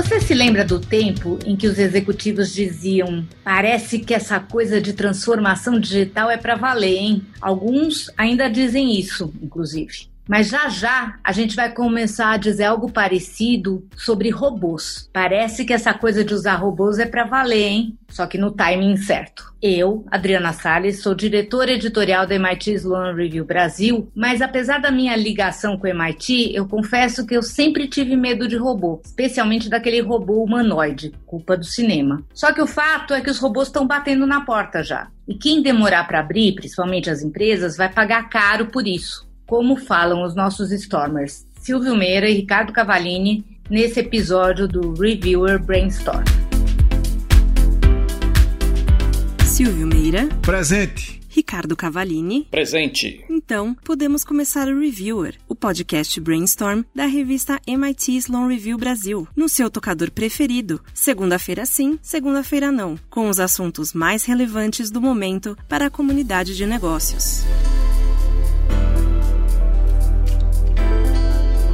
Você se lembra do tempo em que os executivos diziam: parece que essa coisa de transformação digital é para valer, hein? Alguns ainda dizem isso, inclusive. Mas já já a gente vai começar a dizer algo parecido sobre robôs. Parece que essa coisa de usar robôs é para valer, hein? Só que no timing certo. Eu, Adriana Salles, sou diretora editorial da MIT Sloan Review Brasil, mas apesar da minha ligação com o MIT, eu confesso que eu sempre tive medo de robô, especialmente daquele robô humanoide, culpa do cinema. Só que o fato é que os robôs estão batendo na porta já. E quem demorar para abrir, principalmente as empresas, vai pagar caro por isso como falam os nossos Stormers, Silvio Meira e Ricardo Cavallini, nesse episódio do Reviewer Brainstorm. Silvio Meira. Presente. Ricardo Cavallini. Presente. Então, podemos começar o Reviewer, o podcast Brainstorm da revista MIT Sloan Review Brasil, no seu tocador preferido. Segunda-feira sim, segunda-feira não, com os assuntos mais relevantes do momento para a comunidade de negócios.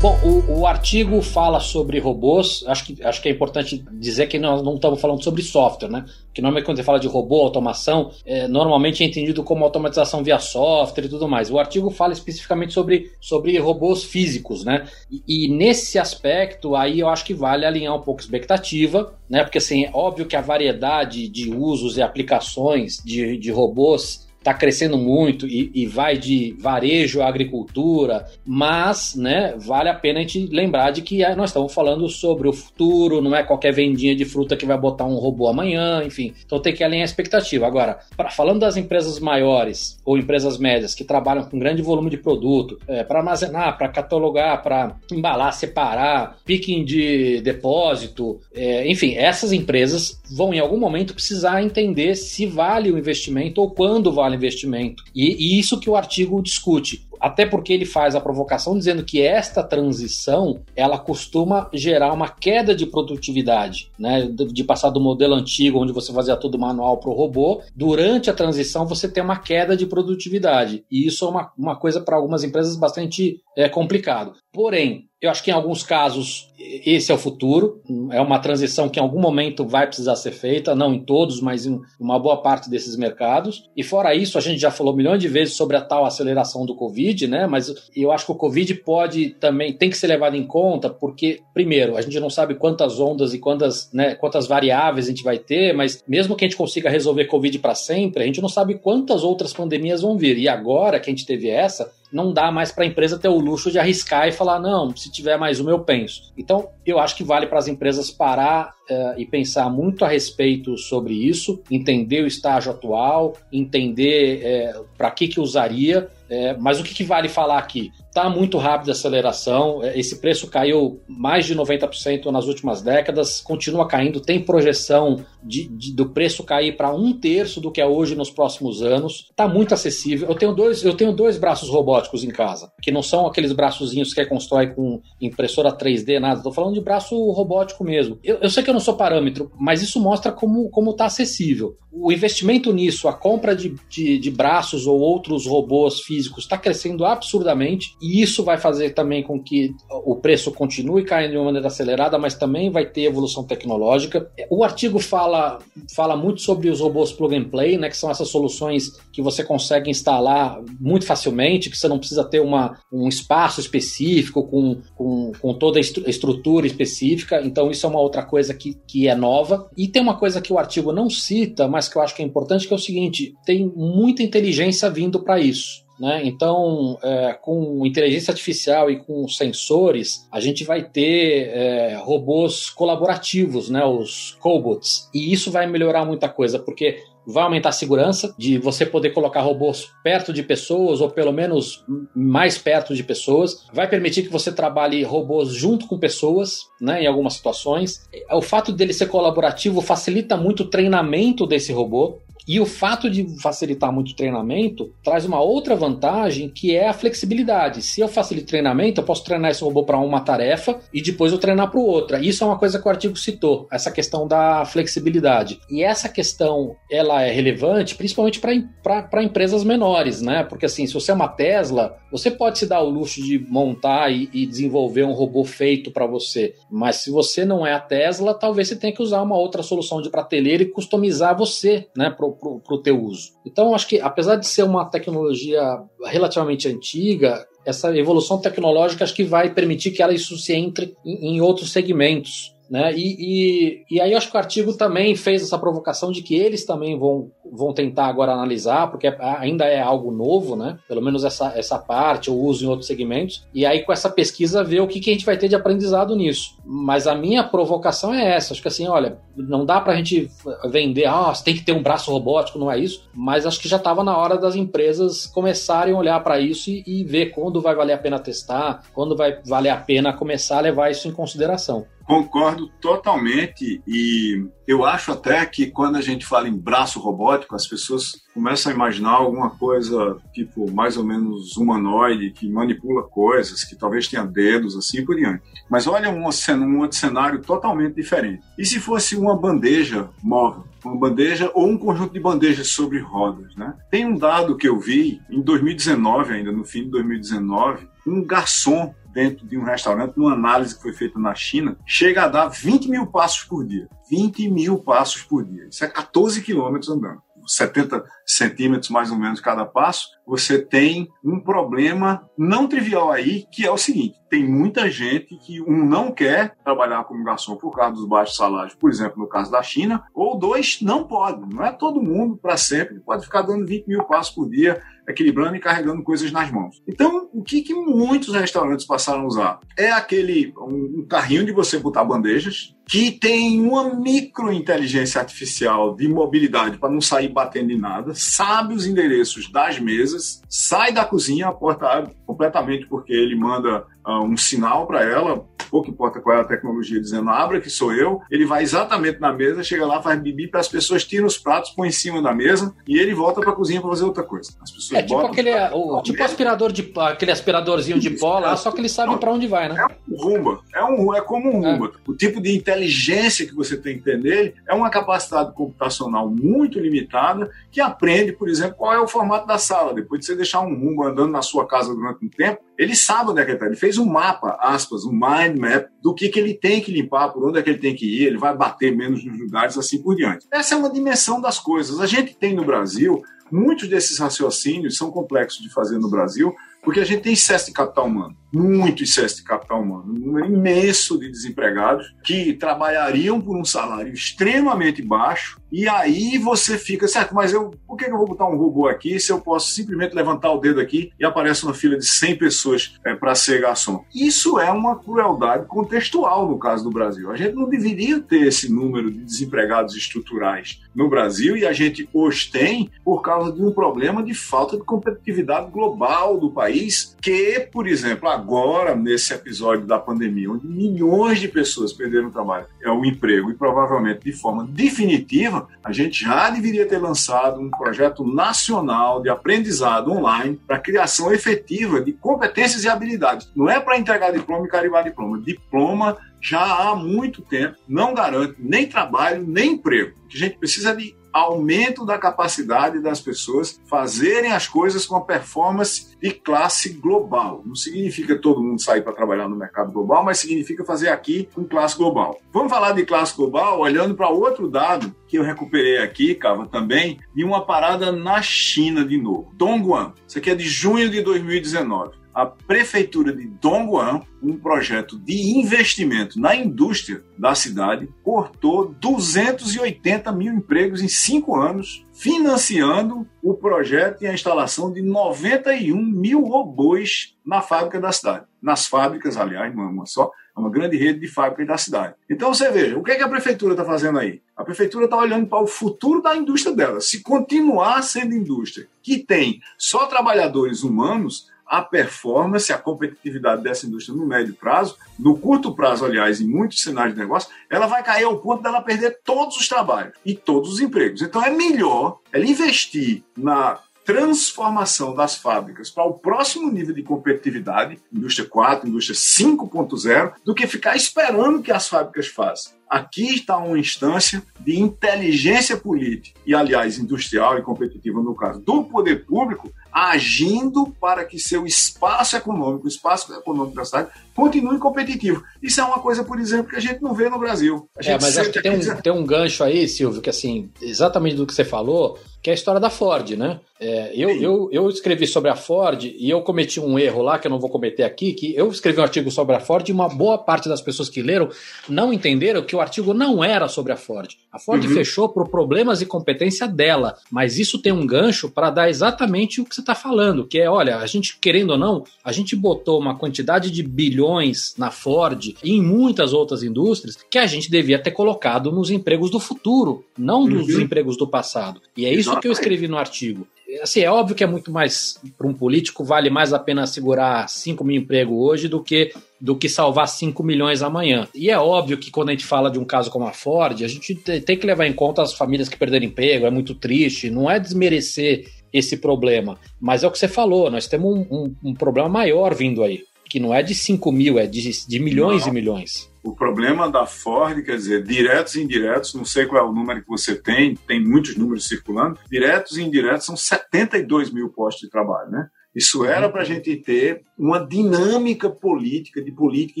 Bom, o, o, artigo fala sobre robôs. Acho que, acho que é importante dizer que nós não estamos falando sobre software, né? Que normalmente quando você fala de robô, automação, é, normalmente é entendido como automatização via software e tudo mais. O artigo fala especificamente sobre, sobre robôs físicos, né? E, e nesse aspecto, aí eu acho que vale alinhar um pouco a expectativa, né? Porque assim, é óbvio que a variedade de usos e aplicações de, de robôs está crescendo muito e, e, vai de varejo à agricultura, mas né, vale a pena a gente lembrar de que é, nós estamos falando sobre o futuro, não é qualquer vendinha de fruta que vai botar um robô amanhã, enfim. Então tem que alinhar a expectativa. Agora, pra, falando das empresas maiores ou empresas médias que trabalham com grande volume de produto, é, para armazenar, para catalogar, para embalar, separar, picking de depósito, é, enfim, essas empresas vão em algum momento precisar entender se vale o investimento ou quando vale investimento. E, e isso que o artigo discute até porque ele faz a provocação dizendo que esta transição ela costuma gerar uma queda de produtividade, né? De passar do modelo antigo, onde você fazia tudo manual para o robô, durante a transição você tem uma queda de produtividade. E isso é uma, uma coisa para algumas empresas bastante é, complicado. Porém, eu acho que em alguns casos esse é o futuro. É uma transição que em algum momento vai precisar ser feita, não em todos, mas em uma boa parte desses mercados. E fora isso, a gente já falou milhões de vezes sobre a tal aceleração do Covid, né? Mas eu acho que o Covid pode também tem que ser levado em conta, porque, primeiro, a gente não sabe quantas ondas e quantas, né, quantas variáveis a gente vai ter, mas mesmo que a gente consiga resolver Covid para sempre, a gente não sabe quantas outras pandemias vão vir. E agora que a gente teve essa, não dá mais para a empresa ter o luxo de arriscar e falar, não, se tiver mais uma eu penso. Então, eu acho que vale para as empresas parar uh, e pensar muito a respeito sobre isso, entender o estágio atual, entender uh, para que, que usaria. É, mas o que, que, vale falar aqui? Está muito rápido a aceleração, esse preço caiu mais de 90% nas últimas décadas, continua caindo, tem projeção de, de, do preço cair para um terço do que é hoje nos próximos anos. Está muito acessível. Eu tenho, dois, eu tenho dois braços robóticos em casa, que não são aqueles braçozinhos que constrói com impressora 3D, nada. Estou falando de braço robótico mesmo. Eu, eu sei que eu sou parâmetro, mas isso mostra como está acessível. O investimento nisso, a compra de, de, de braços ou outros robôs físicos está crescendo absurdamente e isso vai fazer também com que o preço continue caindo de uma maneira acelerada, mas também vai ter evolução tecnológica. O artigo fala, fala muito sobre os robôs plug and play, né, que são essas soluções que você consegue instalar muito facilmente, que você não precisa ter uma, um espaço específico com, com, com toda a estrutura específica. Então, isso é uma outra coisa que, que é nova. E tem uma coisa que o artigo não cita, mas que eu acho que é importante, que é o seguinte: tem muita inteligência vindo para isso. Né? Então, é, com inteligência artificial e com sensores, a gente vai ter é, robôs colaborativos, né? os cobots, e isso vai melhorar muita coisa, porque vai aumentar a segurança de você poder colocar robôs perto de pessoas ou pelo menos mais perto de pessoas. Vai permitir que você trabalhe robôs junto com pessoas, né, em algumas situações. O fato dele ser colaborativo facilita muito o treinamento desse robô E o fato de facilitar muito o treinamento traz uma outra vantagem que é a flexibilidade. Se eu facilito treinamento, eu posso treinar esse robô para uma tarefa e depois eu treinar para outra. Isso é uma coisa que o artigo citou, essa questão da flexibilidade. E essa questão ela é relevante principalmente para empresas menores, né? Porque assim, se você é uma Tesla, você pode se dar o luxo de montar e, e desenvolver um robô feito para você. Mas se você não é a Tesla, talvez você tenha que usar uma outra solução de prateleira e customizar você, né, para o teu uso. Então, acho que apesar de ser uma tecnologia relativamente antiga, essa evolução tecnológica acho que vai permitir que ela isso se entre em, em outros segmentos. Né? E, e, e, aí acho que o artigo também fez essa provocação de que eles também vão, vão tentar agora analisar, porque é, ainda é algo novo, né? Pelo menos essa, essa parte, o uso em outros segmentos. E aí com essa pesquisa ver o que, que a gente vai ter de aprendizado nisso. Mas a minha provocação é essa. Acho que assim, olha, não dá pra gente vender, ah, você tem que ter um braço robótico, não é isso. Mas acho que já estava na hora das empresas começarem a olhar para isso e, e ver quando vai valer a pena testar, quando vai valer a pena começar a levar isso em consideração. Concordo totalmente e eu acho até que quando a gente fala em braço robótico, as pessoas começam a imaginar alguma coisa tipo mais ou menos humanoide, que manipula coisas, que talvez tenha dedos, assim por diante. Mas olha um, um outro cenário totalmente diferente. E se fosse uma bandeja móvel? Uma bandeja ou um conjunto de bandejas sobre rodas, né? Tem um dado que eu vi em 2019 ainda, no fim de 2019, um garçom dentro de um restaurante, numa análise que foi feita na China, chega a dar 20 mil passos por dia. 20 mil passos por dia. Isso é 14 quilômetros andando. 70 centímetros mais ou menos cada passo, você tem um problema não trivial aí, que é o seguinte: tem muita gente que, um, não quer trabalhar como garçom por causa dos baixos salários, por exemplo, no caso da China, ou dois, não pode. Não é todo mundo, para sempre, pode ficar dando 20 mil passos por dia, equilibrando e carregando coisas nas mãos. Então, o que, que muitos restaurantes passaram a usar? É aquele um, um carrinho de você botar bandejas, que tem uma micro inteligência artificial de mobilidade para não sair batendo em nada, sabe os endereços das mesas, sai da cozinha, a porta abre completamente porque ele manda uh, um sinal para ela, pouco importa qual é a tecnologia, dizendo abra que sou eu, ele vai exatamente na mesa, chega lá, faz bibi para as pessoas, tira os pratos, põe em cima da mesa e ele volta para a cozinha para fazer outra coisa. As pessoas é tipo aquele o, tipo aspirador de aquele aspiradorzinho de pó lá, só que ele sabe para onde vai, né? É um rumba, é um é como um é. rumba. O tipo de inteligência que você tem que ter nele é uma capacidade computacional muito limitada que aprende, por exemplo, qual é o formato da sala. Depois de você deixar um rumba andando na sua casa durante um tempo, ele sabe onde é que ele está. Ele fez um mapa, aspas, um mind map do que, que ele tem que limpar, por onde é que ele tem que ir, ele vai bater menos nos lugares, assim por diante. Essa é uma dimensão das coisas. A gente tem no Brasil, muitos desses raciocínios são complexos de fazer no Brasil, porque a gente tem excesso de capital humano, muito excesso de capital humano, um número imenso de desempregados que trabalhariam por um salário extremamente baixo, e aí você fica, certo, mas eu, por que eu vou botar um robô aqui se eu posso simplesmente levantar o dedo aqui e aparece uma fila de 100 pessoas é, para ser garçom? Isso é uma crueldade contextual no caso do Brasil. A gente não deveria ter esse número de desempregados estruturais no Brasil e a gente os tem por causa de um problema de falta de competitividade global do país país que, por exemplo, agora, nesse episódio da pandemia, onde milhões de pessoas perderam o trabalho, é o emprego, e provavelmente de forma definitiva, a gente já deveria ter lançado um projeto nacional de aprendizado online para criação efetiva de competências e habilidades. Não é para entregar diploma e carimbar diploma. Diploma já há muito tempo não garante nem trabalho, nem emprego. O que a gente precisa de aumento da capacidade das pessoas fazerem as coisas com a performance de classe global. Não significa todo mundo sair para trabalhar no mercado global, mas significa fazer aqui com classe global. Vamos falar de classe global olhando para outro dado que eu recuperei aqui, Cava, também, de uma parada na China de novo. Dongguan. Isso aqui é de junho de 2019 a prefeitura de Dongguan, um projeto de investimento na indústria da cidade, cortou 280 mil empregos em cinco anos, financiando o projeto e a instalação de 91 mil robôs na fábrica da cidade. Nas fábricas, aliás, não é uma só, É uma grande rede de fábricas da cidade. Então você veja, o que, é que a prefeitura está fazendo aí? A prefeitura está olhando para o futuro da indústria dela. Se continuar sendo indústria que tem só trabalhadores humanos, a performance, a competitividade dessa indústria no médio prazo, no curto prazo, aliás, em muitos cenários de negócio, ela vai cair ao ponto dela perder todos os trabalhos e todos os empregos. Então é melhor ela investir na transformação das fábricas para o próximo nível de competitividade, indústria 4, indústria 5.0, do que ficar esperando que as fábricas façam. Aqui está uma instância de inteligência política e, aliás, industrial e competitiva, no caso do poder público, agindo para que seu espaço econômico, o espaço econômico da cidade, continue competitivo. Isso é uma coisa, por exemplo, que a gente não vê no Brasil. é, mas acho que tem um, tem um gancho aí, Silvio, que assim, exatamente do que você falou, que é a história da Ford, né? É, eu, eu, eu escrevi sobre a Ford e eu cometi um erro lá que eu não vou cometer aqui, que eu escrevi um artigo sobre a Ford e uma boa parte das pessoas que leram não entenderam que o artigo não era sobre a Ford. A Ford uhum. fechou por problemas e competência dela, mas isso tem um gancho para dar exatamente o que você está falando, que é, olha, a gente, querendo ou não, a gente botou uma quantidade de bilhões na Ford e em muitas outras indústrias que a gente devia ter colocado nos empregos do futuro, não nos uhum. empregos do passado. E é isso que eu escrevi no artigo assim, é óbvio que é muito mais, para um político, vale mais a pena segurar 5 mil empregos hoje do que do que salvar 5 milhões amanhã. E é óbvio que quando a gente fala de um caso como a Ford, a gente tem que levar em conta as famílias que perderam emprego, é muito triste, não é desmerecer esse problema, mas é o que você falou, nós temos um, um, um problema maior vindo aí, que não é de 5 mil, é de, de milhões não. e milhões. O problema da Ford, quer dizer, diretos e indiretos, não sei qual é o número que você tem, tem muitos números circulando, diretos e indiretos são 72 mil postos de trabalho, né? Isso era para a gente ter uma dinâmica política, de política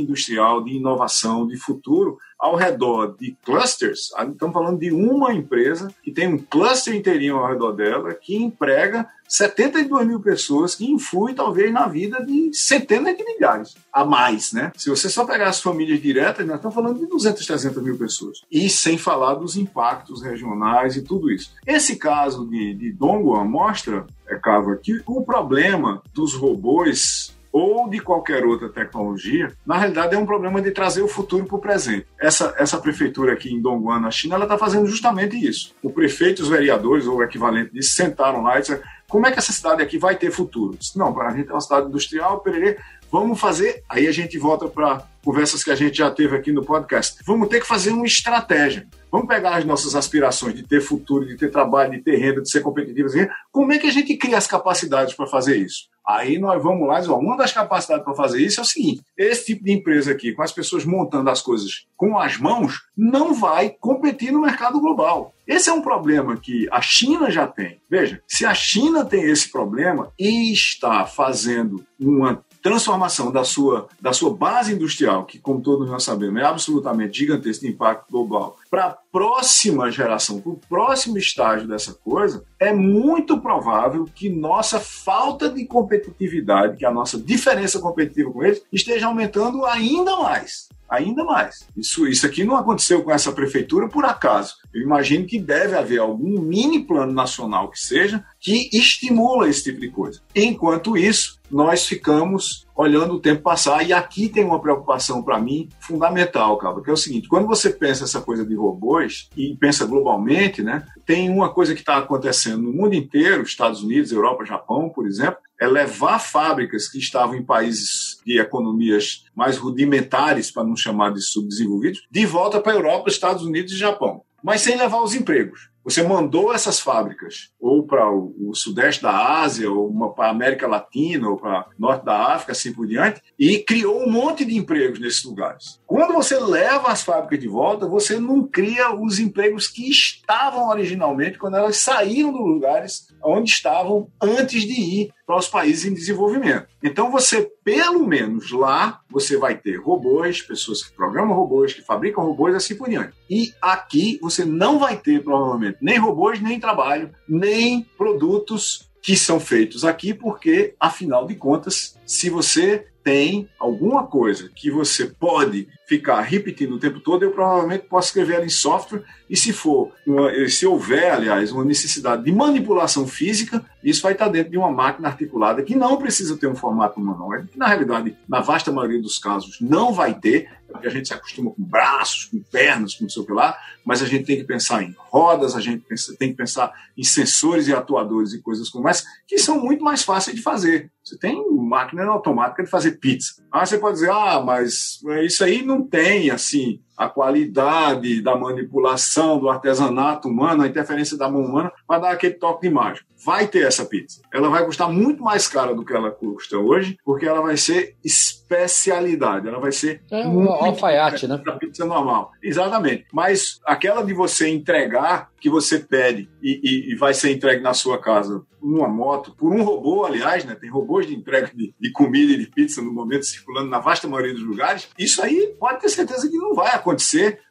industrial, de inovação, de futuro, ao redor de clusters. Estamos falando de uma empresa que tem um cluster inteirinho ao redor dela, que emprega 72 mil pessoas, que influi talvez na vida de centenas de milhares a mais, né? Se você só pegar as famílias diretas, nós estamos falando de 200, 300 mil pessoas. E sem falar dos impactos regionais e tudo isso. Esse caso de, de Dongguan mostra, é, Cava, que o problema dos robôs ou de qualquer outra tecnologia, na realidade é um problema de trazer o futuro para o presente. Essa, essa prefeitura aqui em Dongguan, na China, ela está fazendo justamente isso. O prefeito os vereadores, ou o equivalente disso, sentaram lá e disseram como é que essa cidade aqui vai ter futuro? Disse, não, a gente é uma cidade industrial, pererê, vamos fazer. Aí a gente volta para conversas que a gente já teve aqui no podcast. Vamos ter que fazer uma estratégia. Vamos pegar as nossas aspirações de ter futuro, de ter trabalho, de ter renda, de ser competitivo. Como é que a gente cria as capacidades para fazer isso? Aí nós vamos lá e dizer, uma das capacidades para fazer isso é o seguinte: esse tipo de empresa aqui, com as pessoas montando as coisas com as mãos, não vai competir no mercado global. Esse é um problema que a China já tem. Veja, se a China tem esse problema e está fazendo uma transformação da sua, da sua base industrial, que, como todos nós sabemos, é absolutamente gigantesco de impacto global, para a próxima geração, para o próximo estágio dessa coisa, é muito provável que nossa falta de competitividade, que a nossa diferença competitiva com eles, esteja aumentando ainda mais ainda mais. Isso, isso aqui não aconteceu com essa prefeitura por acaso. Eu imagino que deve haver algum mini plano nacional que seja que estimula esse tipo de coisa. Enquanto isso, nós ficamos olhando o tempo passar e aqui tem uma preocupação para mim fundamental, cara, que é o seguinte: quando você pensa essa coisa de robôs e pensa globalmente, né, tem uma coisa que está acontecendo no mundo inteiro, Estados Unidos, Europa, Japão, por exemplo, é levar fábricas que estavam em países de economias mais rudimentares, para não chamar de subdesenvolvidos, de volta para a Europa, Estados Unidos e Japão, mas sem levar os empregos. Você mandou essas fábricas ou para o, sudeste da Ásia, ou para a América Latina, ou para o norte da África, assim por diante, e criou um monte de empregos nesses lugares. Quando você leva as fábricas de volta, você não cria os empregos que estavam originalmente quando elas saíram dos lugares onde estavam antes de ir para os países em desenvolvimento. Então você, pelo menos lá, você vai ter robôs, pessoas que programam robôs, que fabricam robôs, assim por diante. E aqui você não vai ter, provavelmente, nem robôs, nem trabalho, nem produtos que são feitos aqui, porque, afinal de contas, se você tem alguma coisa que você pode ficar repetindo o tempo todo, eu provavelmente posso escrever ela em software e se for, uma, se houver, aliás, uma necessidade de manipulação física, isso vai estar dentro de uma máquina articulada que não precisa ter um formato humanoide, que na realidade, na vasta maioria dos casos, não vai ter, porque a gente se acostuma com braços, com pernas, com não sei o que lá, mas a gente tem que pensar em rodas, a gente pensa, tem que pensar em sensores e atuadores e coisas como essa, que são muito mais fáceis de fazer. Você tem máquina automática de fazer pizza. Ah, você pode dizer, ah, mas isso aí não tem, assim, a qualidade da manipulação, do artesanato humano, a interferência da mão humana, para dar aquele toque de mágica. Vai ter essa pizza. Ela vai custar muito mais cara do que ela custa hoje, porque ela vai ser especialidade. Ela vai ser é um alfaiate, né? Da pizza normal. Exatamente. Mas aquela de você entregar que você pede e, e, e, vai ser entregue na sua casa numa moto, por um robô, aliás, né? Tem robôs de entrega de, de, comida e de pizza no momento circulando na vasta maioria dos lugares. Isso aí pode ter certeza que não vai acontecer.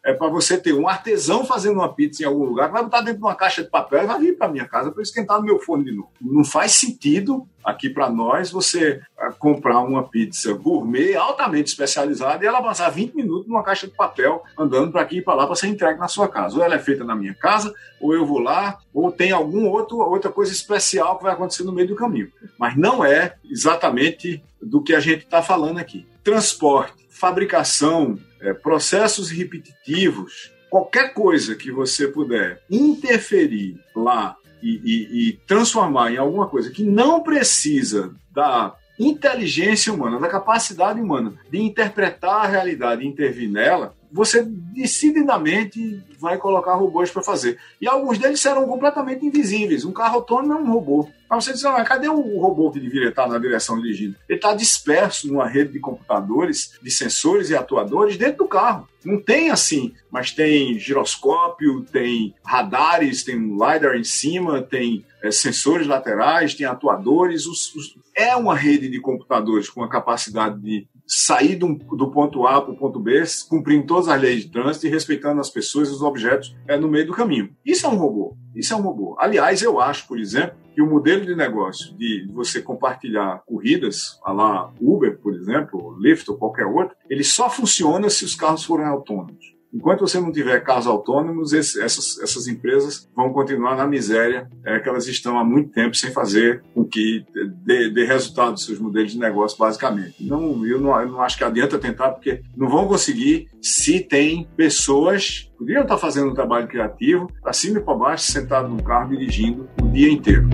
É para você ter um artesão fazendo uma pizza em algum lugar, vai botar dentro de uma caixa de papel e vai vir para minha casa para esquentar no meu forno de novo. Não faz sentido aqui para nós você ah, comprar uma pizza gourmet altamente especializada e ela passar 20 minutos numa caixa de papel andando para aqui e para lá para ser entregue na sua casa. Ou ela é feita na minha casa, ou eu vou lá, ou tem algum outro outra coisa especial que vai acontecer no meio do caminho. Mas não é exatamente do que a gente está falando aqui. Transporte, fabricação, é, processos repetitivos, qualquer coisa que você puder interferir lá e, e, e transformar em alguma coisa que não precisa da inteligência humana, da capacidade humana de interpretar a realidade e intervir nela, você decididamente vai colocar robôs para fazer. E alguns deles serão completamente invisíveis. Um carro autônomo é um robô. Mas você diz, ah, cadê o robô que deveria estar na direção dirigindo? Ele está disperso numa rede de computadores, de sensores e atuadores dentro do carro. Não tem assim, mas tem giroscópio, tem radares, tem LiDAR em cima, tem é, sensores laterais, tem atuadores. Os, os, é uma rede de computadores com a capacidade de sair do, do ponto A para o ponto B, cumprindo todas as leis de trânsito e respeitando as pessoas e os objetos é, no meio do caminho. Isso é um robô. Isso é um robô. Aliás, eu acho, por exemplo, que o modelo de negócio de você compartilhar corridas, a lá Uber, por exemplo, Lyft ou qualquer outro, ele só funciona se os carros forem autônomos. Enquanto você não tiver carros autônomos, essas, essas empresas vão continuar na miséria é, que elas estão há muito tempo sem fazer com que dê, dê resultado seus modelos de negócio, basicamente. Não, eu, não, eu não acho que adianta tentar, porque não vão conseguir se tem pessoas podiam estar fazendo um trabalho criativo, para cima e para baixo, sentado no carro, dirigindo o dia inteiro.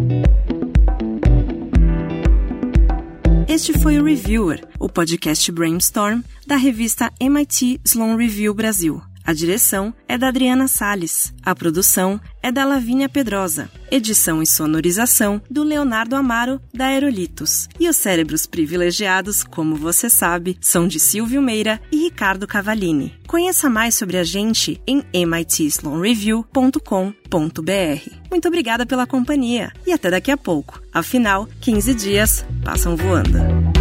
Este foi o Reviewer, o podcast Brainstorm da revista MIT Sloan Review Brasil. A direção é da Adriana Sales, a produção é da Lavínia Pedrosa, edição e sonorização do Leonardo Amaro da Aerolitos. E os cérebros privilegiados, como você sabe, são de Silvio Meira e Ricardo Cavalini. Conheça mais sobre a gente em mitsloanreview.com.br. Muito obrigada pela companhia e até daqui a pouco. Afinal, 15 dias passam voando.